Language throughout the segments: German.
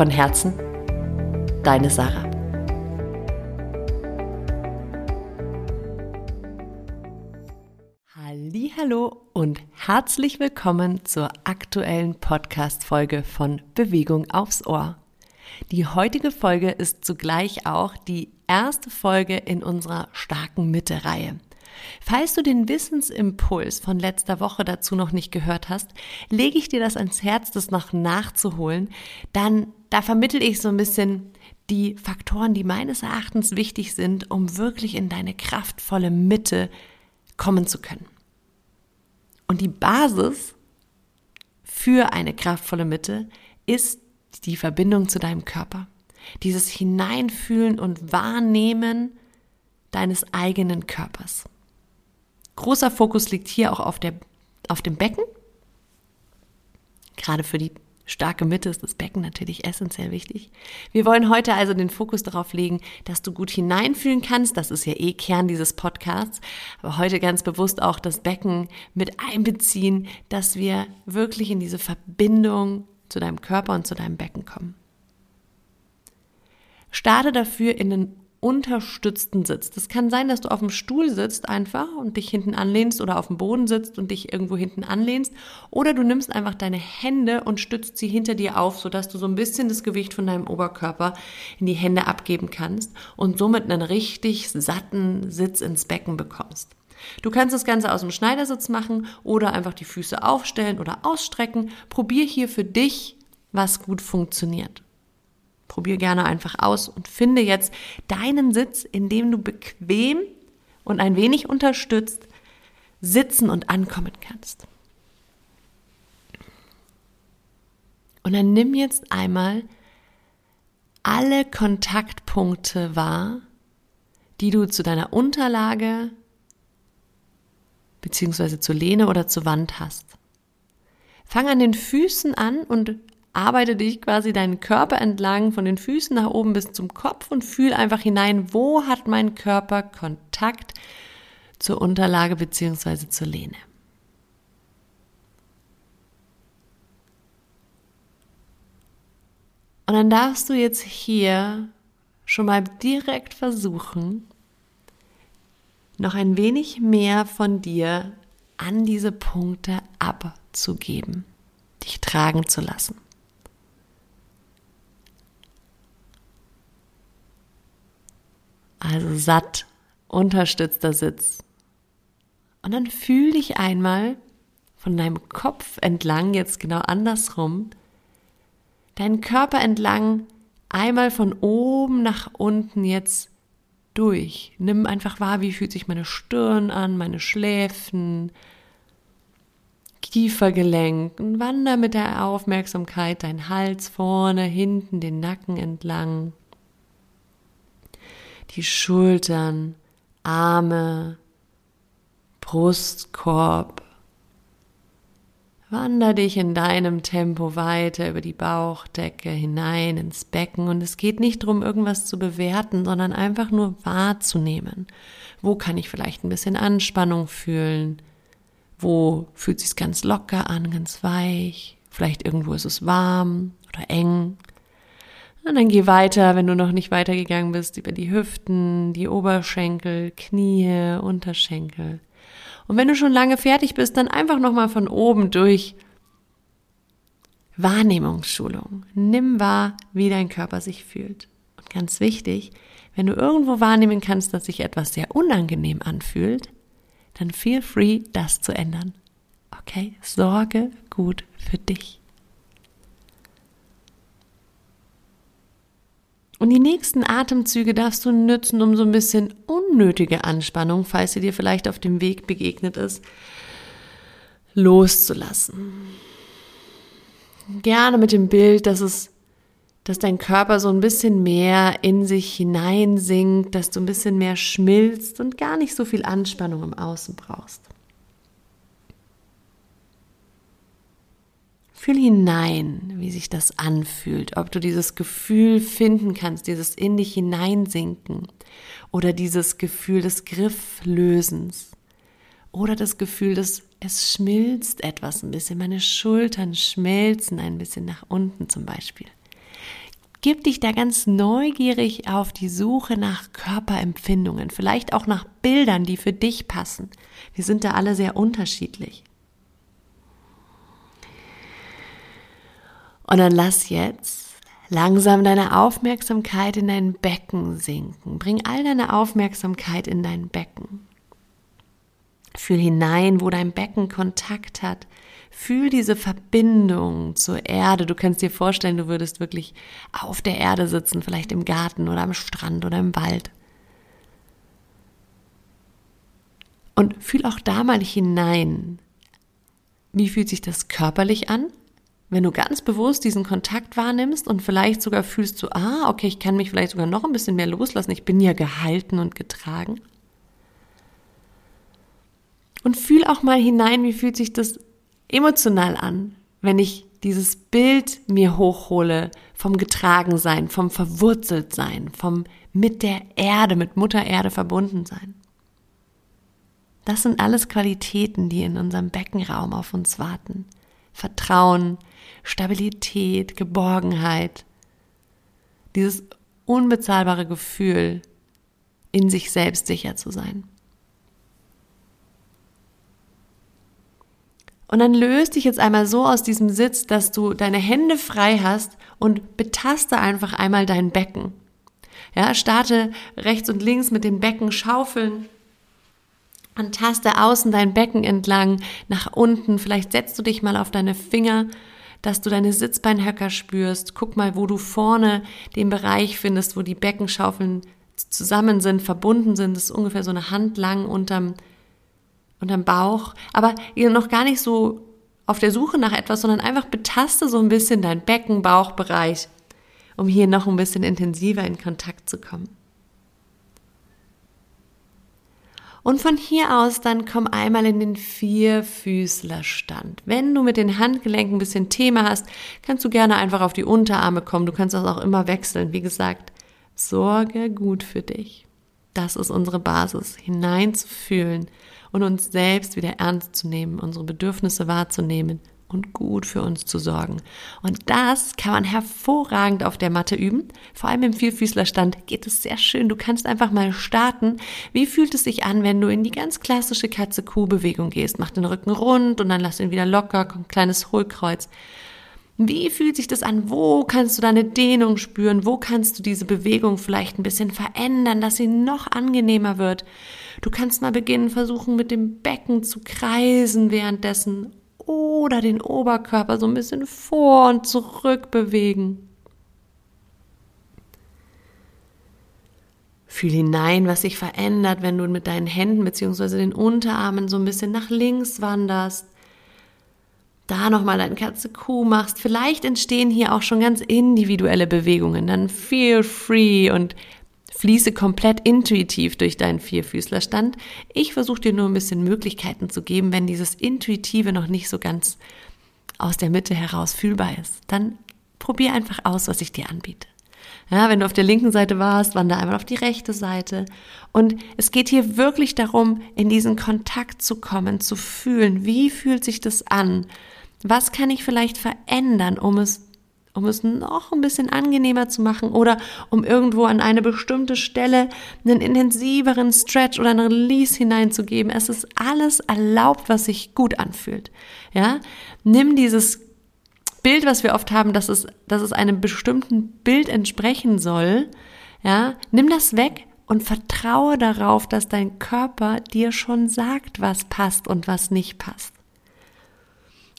Von Herzen, deine Sarah. Hallo und herzlich willkommen zur aktuellen Podcast Folge von Bewegung aufs Ohr. Die heutige Folge ist zugleich auch die erste Folge in unserer starken Mitte Reihe. Falls du den Wissensimpuls von letzter Woche dazu noch nicht gehört hast, lege ich dir das ans Herz, das noch nachzuholen. Dann, da vermittel ich so ein bisschen die Faktoren, die meines Erachtens wichtig sind, um wirklich in deine kraftvolle Mitte kommen zu können. Und die Basis für eine kraftvolle Mitte ist die Verbindung zu deinem Körper. Dieses Hineinfühlen und Wahrnehmen deines eigenen Körpers. Großer Fokus liegt hier auch auf, der, auf dem Becken. Gerade für die starke Mitte ist das Becken natürlich essentiell wichtig. Wir wollen heute also den Fokus darauf legen, dass du gut hineinfühlen kannst. Das ist ja eh Kern dieses Podcasts. Aber heute ganz bewusst auch das Becken mit einbeziehen, dass wir wirklich in diese Verbindung zu deinem Körper und zu deinem Becken kommen. Starte dafür in den unterstützten Sitz. Das kann sein, dass du auf dem Stuhl sitzt einfach und dich hinten anlehnst oder auf dem Boden sitzt und dich irgendwo hinten anlehnst. Oder du nimmst einfach deine Hände und stützt sie hinter dir auf, sodass du so ein bisschen das Gewicht von deinem Oberkörper in die Hände abgeben kannst und somit einen richtig satten Sitz ins Becken bekommst. Du kannst das Ganze aus dem Schneidersitz machen oder einfach die Füße aufstellen oder ausstrecken. Probier hier für dich, was gut funktioniert. Probier gerne einfach aus und finde jetzt deinen Sitz, in dem du bequem und ein wenig unterstützt sitzen und ankommen kannst. Und dann nimm jetzt einmal alle Kontaktpunkte wahr, die du zu deiner Unterlage beziehungsweise zur Lehne oder zur Wand hast. Fang an den Füßen an und arbeite dich quasi deinen Körper entlang von den Füßen nach oben bis zum Kopf und fühl einfach hinein, wo hat mein Körper Kontakt zur Unterlage beziehungsweise zur Lehne. Und dann darfst du jetzt hier schon mal direkt versuchen, noch ein wenig mehr von dir an diese Punkte abzugeben, dich tragen zu lassen. Also satt, unterstützter Sitz. Und dann fühl dich einmal von deinem Kopf entlang, jetzt genau andersrum, deinen Körper entlang, einmal von oben nach unten jetzt durch. Nimm einfach wahr, wie fühlt sich meine Stirn an, meine Schläfen, Kiefergelenk und wander mit der Aufmerksamkeit dein Hals vorne, hinten, den Nacken entlang die Schultern, Arme, Brustkorb. Wander dich in deinem Tempo weiter über die Bauchdecke hinein ins Becken und es geht nicht darum, irgendwas zu bewerten, sondern einfach nur wahrzunehmen. Wo kann ich vielleicht ein bisschen Anspannung fühlen? Wo fühlt sich ganz locker an, ganz weich? Vielleicht irgendwo ist es warm oder eng. Und dann geh weiter, wenn du noch nicht weitergegangen bist, über die Hüften, die Oberschenkel, Knie, Unterschenkel. Und wenn du schon lange fertig bist, dann einfach nochmal von oben durch. Wahrnehmungsschulung. Nimm wahr, wie dein Körper sich fühlt. Und ganz wichtig, wenn du irgendwo wahrnehmen kannst, dass sich etwas sehr unangenehm anfühlt, dann feel free, das zu ändern. Okay? Sorge gut für dich. Und die nächsten Atemzüge darfst du nützen, um so ein bisschen unnötige Anspannung, falls sie dir vielleicht auf dem Weg begegnet ist, loszulassen. Gerne mit dem Bild, dass es dass dein Körper so ein bisschen mehr in sich hineinsinkt, dass du ein bisschen mehr schmilzt und gar nicht so viel Anspannung im Außen brauchst. Fühl hinein, wie sich das anfühlt, ob du dieses Gefühl finden kannst, dieses in dich hineinsinken oder dieses Gefühl des Grifflösens oder das Gefühl des es schmilzt etwas ein bisschen, meine Schultern schmelzen ein bisschen nach unten zum Beispiel. Gib dich da ganz neugierig auf die Suche nach Körperempfindungen, vielleicht auch nach Bildern, die für dich passen. Wir sind da alle sehr unterschiedlich. Und dann lass jetzt langsam deine Aufmerksamkeit in dein Becken sinken. Bring all deine Aufmerksamkeit in dein Becken. Fühl hinein, wo dein Becken Kontakt hat. Fühl diese Verbindung zur Erde. Du kannst dir vorstellen, du würdest wirklich auf der Erde sitzen, vielleicht im Garten oder am Strand oder im Wald. Und fühl auch da mal hinein. Wie fühlt sich das körperlich an? Wenn du ganz bewusst diesen Kontakt wahrnimmst und vielleicht sogar fühlst du, ah, okay, ich kann mich vielleicht sogar noch ein bisschen mehr loslassen, ich bin ja gehalten und getragen. Und fühl auch mal hinein, wie fühlt sich das emotional an, wenn ich dieses Bild mir hochhole vom Getragensein, vom Verwurzeltsein, vom mit der Erde, mit Mutter Erde verbunden sein. Das sind alles Qualitäten, die in unserem Beckenraum auf uns warten. Vertrauen, Stabilität, Geborgenheit, dieses unbezahlbare Gefühl, in sich selbst sicher zu sein. Und dann löst dich jetzt einmal so aus diesem Sitz, dass du deine Hände frei hast und betaste einfach einmal dein Becken. Ja, starte rechts und links mit den Becken schaufeln und taste außen dein Becken entlang nach unten. Vielleicht setzt du dich mal auf deine Finger dass du deine Sitzbeinhöcker spürst. Guck mal, wo du vorne den Bereich findest, wo die Beckenschaufeln zusammen sind, verbunden sind. Das ist ungefähr so eine Hand lang unterm, unterm Bauch. Aber noch gar nicht so auf der Suche nach etwas, sondern einfach betaste so ein bisschen dein Becken, Bauchbereich, um hier noch ein bisschen intensiver in Kontakt zu kommen. Und von hier aus dann komm einmal in den Vierfüßlerstand. Wenn du mit den Handgelenken ein bisschen Thema hast, kannst du gerne einfach auf die Unterarme kommen. Du kannst das auch immer wechseln. Wie gesagt, sorge gut für dich. Das ist unsere Basis, hineinzufühlen und uns selbst wieder ernst zu nehmen, unsere Bedürfnisse wahrzunehmen und gut für uns zu sorgen. Und das kann man hervorragend auf der Matte üben. Vor allem im Vierfüßlerstand geht es sehr schön. Du kannst einfach mal starten. Wie fühlt es sich an, wenn du in die ganz klassische Katze-Kuh-Bewegung gehst? Mach den Rücken rund und dann lass ihn wieder locker, ein kleines Hohlkreuz. Wie fühlt sich das an? Wo kannst du deine Dehnung spüren? Wo kannst du diese Bewegung vielleicht ein bisschen verändern, dass sie noch angenehmer wird? Du kannst mal beginnen, versuchen mit dem Becken zu kreisen währenddessen oder den Oberkörper so ein bisschen vor und zurück bewegen. Fühl hinein, was sich verändert, wenn du mit deinen Händen bzw. den Unterarmen so ein bisschen nach links wanderst. Da nochmal dein Katze-Kuh machst. Vielleicht entstehen hier auch schon ganz individuelle Bewegungen. Dann feel free und Fließe komplett intuitiv durch deinen Vierfüßlerstand. Ich versuche dir nur ein bisschen Möglichkeiten zu geben, wenn dieses Intuitive noch nicht so ganz aus der Mitte heraus fühlbar ist. Dann probier einfach aus, was ich dir anbiete. Ja, wenn du auf der linken Seite warst, wander einmal auf die rechte Seite. Und es geht hier wirklich darum, in diesen Kontakt zu kommen, zu fühlen. Wie fühlt sich das an? Was kann ich vielleicht verändern, um es um es noch ein bisschen angenehmer zu machen oder um irgendwo an eine bestimmte Stelle einen intensiveren Stretch oder einen Release hineinzugeben. Es ist alles erlaubt, was sich gut anfühlt. Ja, nimm dieses Bild, was wir oft haben, dass es, dass es einem bestimmten Bild entsprechen soll. Ja, nimm das weg und vertraue darauf, dass dein Körper dir schon sagt, was passt und was nicht passt.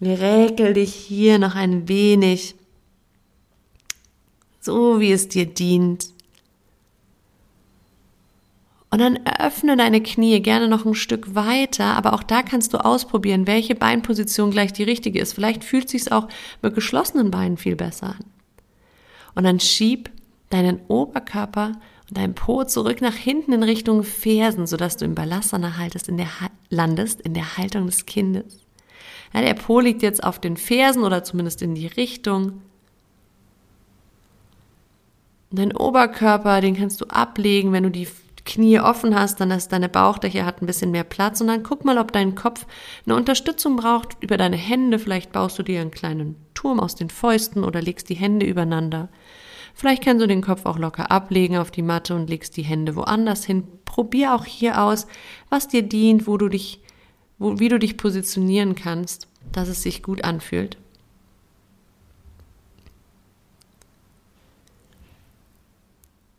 Räkel dich hier noch ein wenig so wie es dir dient. Und dann öffne deine Knie gerne noch ein Stück weiter, aber auch da kannst du ausprobieren, welche Beinposition gleich die richtige ist. Vielleicht fühlt sich's auch mit geschlossenen Beinen viel besser an. Und dann schieb deinen Oberkörper und dein Po zurück nach hinten in Richtung Fersen, sodass du im Balasana haltest, in der, landest, in der Haltung des Kindes. Ja, der Po liegt jetzt auf den Fersen oder zumindest in die Richtung. Dein Oberkörper, den kannst du ablegen, wenn du die Knie offen hast, dann ist deine Bauchdecke hat ein bisschen mehr Platz und dann guck mal, ob dein Kopf eine Unterstützung braucht über deine Hände. Vielleicht baust du dir einen kleinen Turm aus den Fäusten oder legst die Hände übereinander. Vielleicht kannst du den Kopf auch locker ablegen auf die Matte und legst die Hände woanders hin. Probier auch hier aus, was dir dient, wo du dich, wo, wie du dich positionieren kannst, dass es sich gut anfühlt.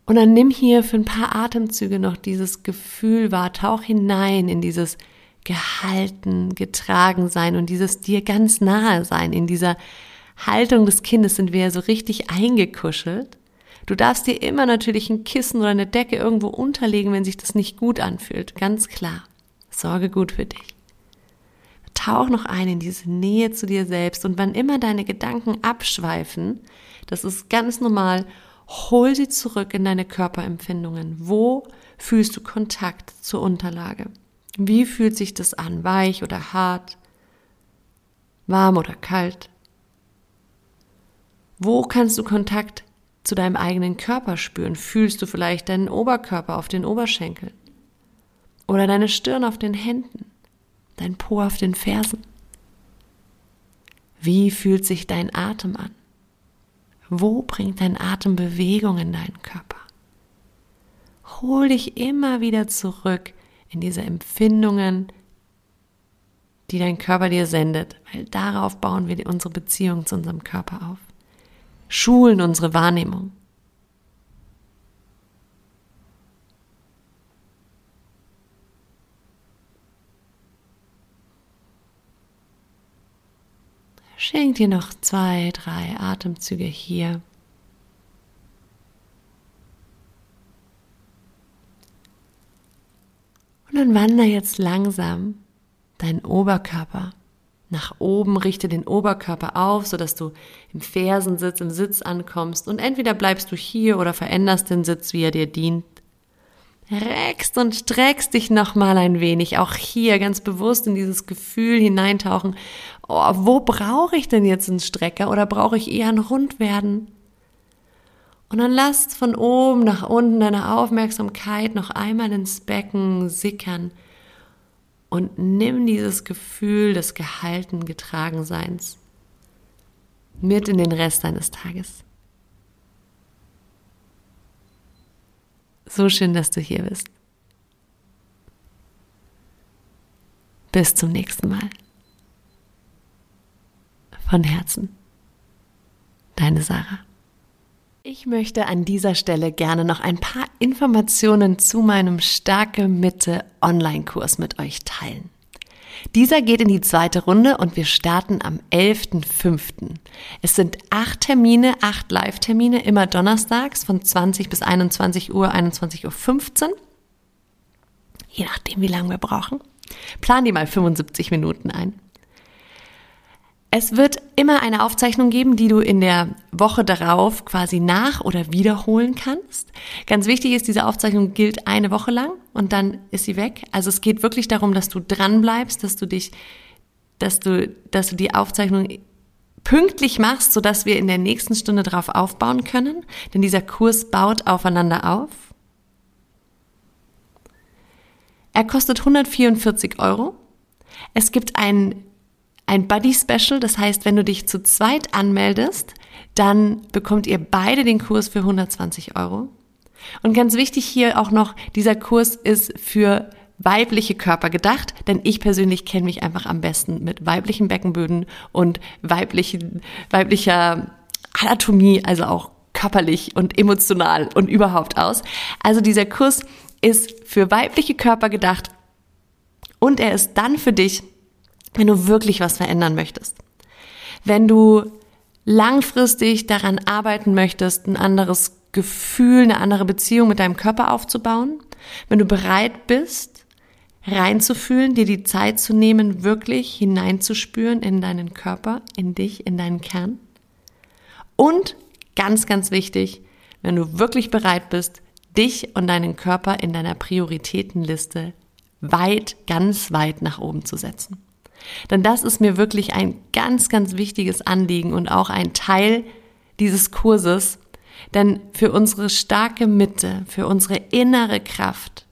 Und dann nimm hier für ein paar Atemzüge noch dieses Gefühl wahr, tauch hinein in dieses gehalten, getragen sein und dieses dir ganz nahe sein. In dieser Haltung des Kindes sind wir ja so richtig eingekuschelt. Du darfst dir immer natürlich ein Kissen oder eine Decke irgendwo unterlegen, wenn sich das nicht gut anfühlt. Ganz klar. Sorge gut für dich. Tauch noch ein in diese Nähe zu dir selbst und wann immer deine Gedanken abschweifen, das ist ganz normal Hol sie zurück in deine Körperempfindungen. Wo fühlst du Kontakt zur Unterlage? Wie fühlt sich das an? Weich oder hart? Warm oder kalt? Wo kannst du Kontakt zu deinem eigenen Körper spüren? Fühlst du vielleicht deinen Oberkörper auf den Oberschenkeln? Oder deine Stirn auf den Händen? Dein Po auf den Fersen? Wie fühlt sich dein Atem an? Wo bringt dein Atem Bewegung in deinen Körper? Hol dich immer wieder zurück in diese Empfindungen, die dein Körper dir sendet, weil darauf bauen wir unsere Beziehung zu unserem Körper auf. Schulen unsere Wahrnehmung. Schenk dir noch zwei, drei Atemzüge hier. Und dann wander jetzt langsam deinen Oberkörper nach oben, richte den Oberkörper auf, sodass du im Fersensitz, im Sitz ankommst und entweder bleibst du hier oder veränderst den Sitz, wie er dir dient reckst und streckst dich nochmal ein wenig. Auch hier ganz bewusst in dieses Gefühl hineintauchen. Oh, wo brauche ich denn jetzt einen Strecker oder brauche ich eher ein Rundwerden? Und dann lasst von oben nach unten deine Aufmerksamkeit noch einmal ins Becken sickern und nimm dieses Gefühl des gehalten Getragenseins mit in den Rest deines Tages. So schön, dass du hier bist. Bis zum nächsten Mal. Von Herzen. Deine Sarah. Ich möchte an dieser Stelle gerne noch ein paar Informationen zu meinem Starke Mitte Online-Kurs mit euch teilen. Dieser geht in die zweite Runde und wir starten am 11.05. Es sind acht Termine, acht Live-Termine, immer donnerstags von 20 bis 21 Uhr, 21.15 Uhr. Je nachdem, wie lange wir brauchen. Plan die mal 75 Minuten ein. Es wird immer eine Aufzeichnung geben, die du in der Woche darauf quasi nach- oder wiederholen kannst. Ganz wichtig ist, diese Aufzeichnung gilt eine Woche lang und dann ist sie weg. Also es geht wirklich darum, dass du dran bleibst, dass du dich, dass du, dass du die Aufzeichnung pünktlich machst, sodass wir in der nächsten Stunde darauf aufbauen können. Denn dieser Kurs baut aufeinander auf. Er kostet 144 Euro. Es gibt einen ein Buddy Special. Das heißt, wenn du dich zu zweit anmeldest, dann bekommt ihr beide den Kurs für 120 Euro. Und ganz wichtig hier auch noch, dieser Kurs ist für weibliche Körper gedacht, denn ich persönlich kenne mich einfach am besten mit weiblichen Beckenböden und weiblichen, weiblicher Anatomie, also auch körperlich und emotional und überhaupt aus. Also dieser Kurs ist für weibliche Körper gedacht und er ist dann für dich, wenn du wirklich was verändern möchtest. Wenn du langfristig daran arbeiten möchtest, ein anderes Gefühl, eine andere Beziehung mit deinem Körper aufzubauen, wenn du bereit bist, reinzufühlen, dir die Zeit zu nehmen, wirklich hineinzuspüren in deinen Körper, in dich, in deinen Kern und ganz, ganz wichtig, wenn du wirklich bereit bist, dich und deinen Körper in deiner Prioritätenliste weit, ganz weit nach oben zu setzen. Denn das ist mir wirklich ein ganz, ganz wichtiges Anliegen und auch ein Teil dieses Kurses. Denn für unsere starke Mitte, für unsere innere Kraft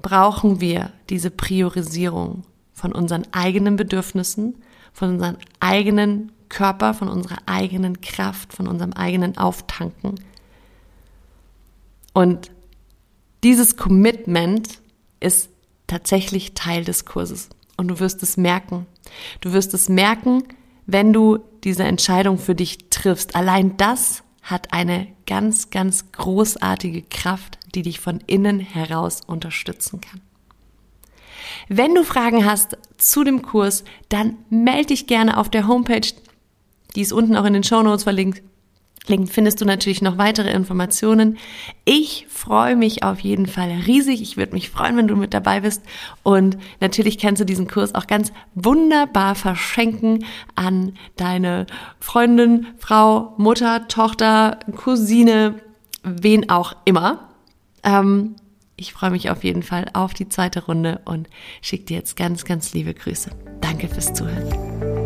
brauchen wir diese Priorisierung von unseren eigenen Bedürfnissen, von unserem eigenen Körper, von unserer eigenen Kraft, von unserem eigenen Auftanken. Und dieses Commitment ist tatsächlich Teil des Kurses. Und du wirst es merken. Du wirst es merken, wenn du diese Entscheidung für dich triffst. Allein das hat eine ganz, ganz großartige Kraft, die dich von innen heraus unterstützen kann. Wenn du Fragen hast zu dem Kurs, dann melde dich gerne auf der Homepage. Die ist unten auch in den Show Notes verlinkt. Link findest du natürlich noch weitere Informationen. Ich freue mich auf jeden Fall riesig. Ich würde mich freuen, wenn du mit dabei bist. Und natürlich kannst du diesen Kurs auch ganz wunderbar verschenken an deine Freundin, Frau, Mutter, Tochter, Cousine, wen auch immer. Ähm, ich freue mich auf jeden Fall auf die zweite Runde und schicke dir jetzt ganz, ganz liebe Grüße. Danke fürs Zuhören.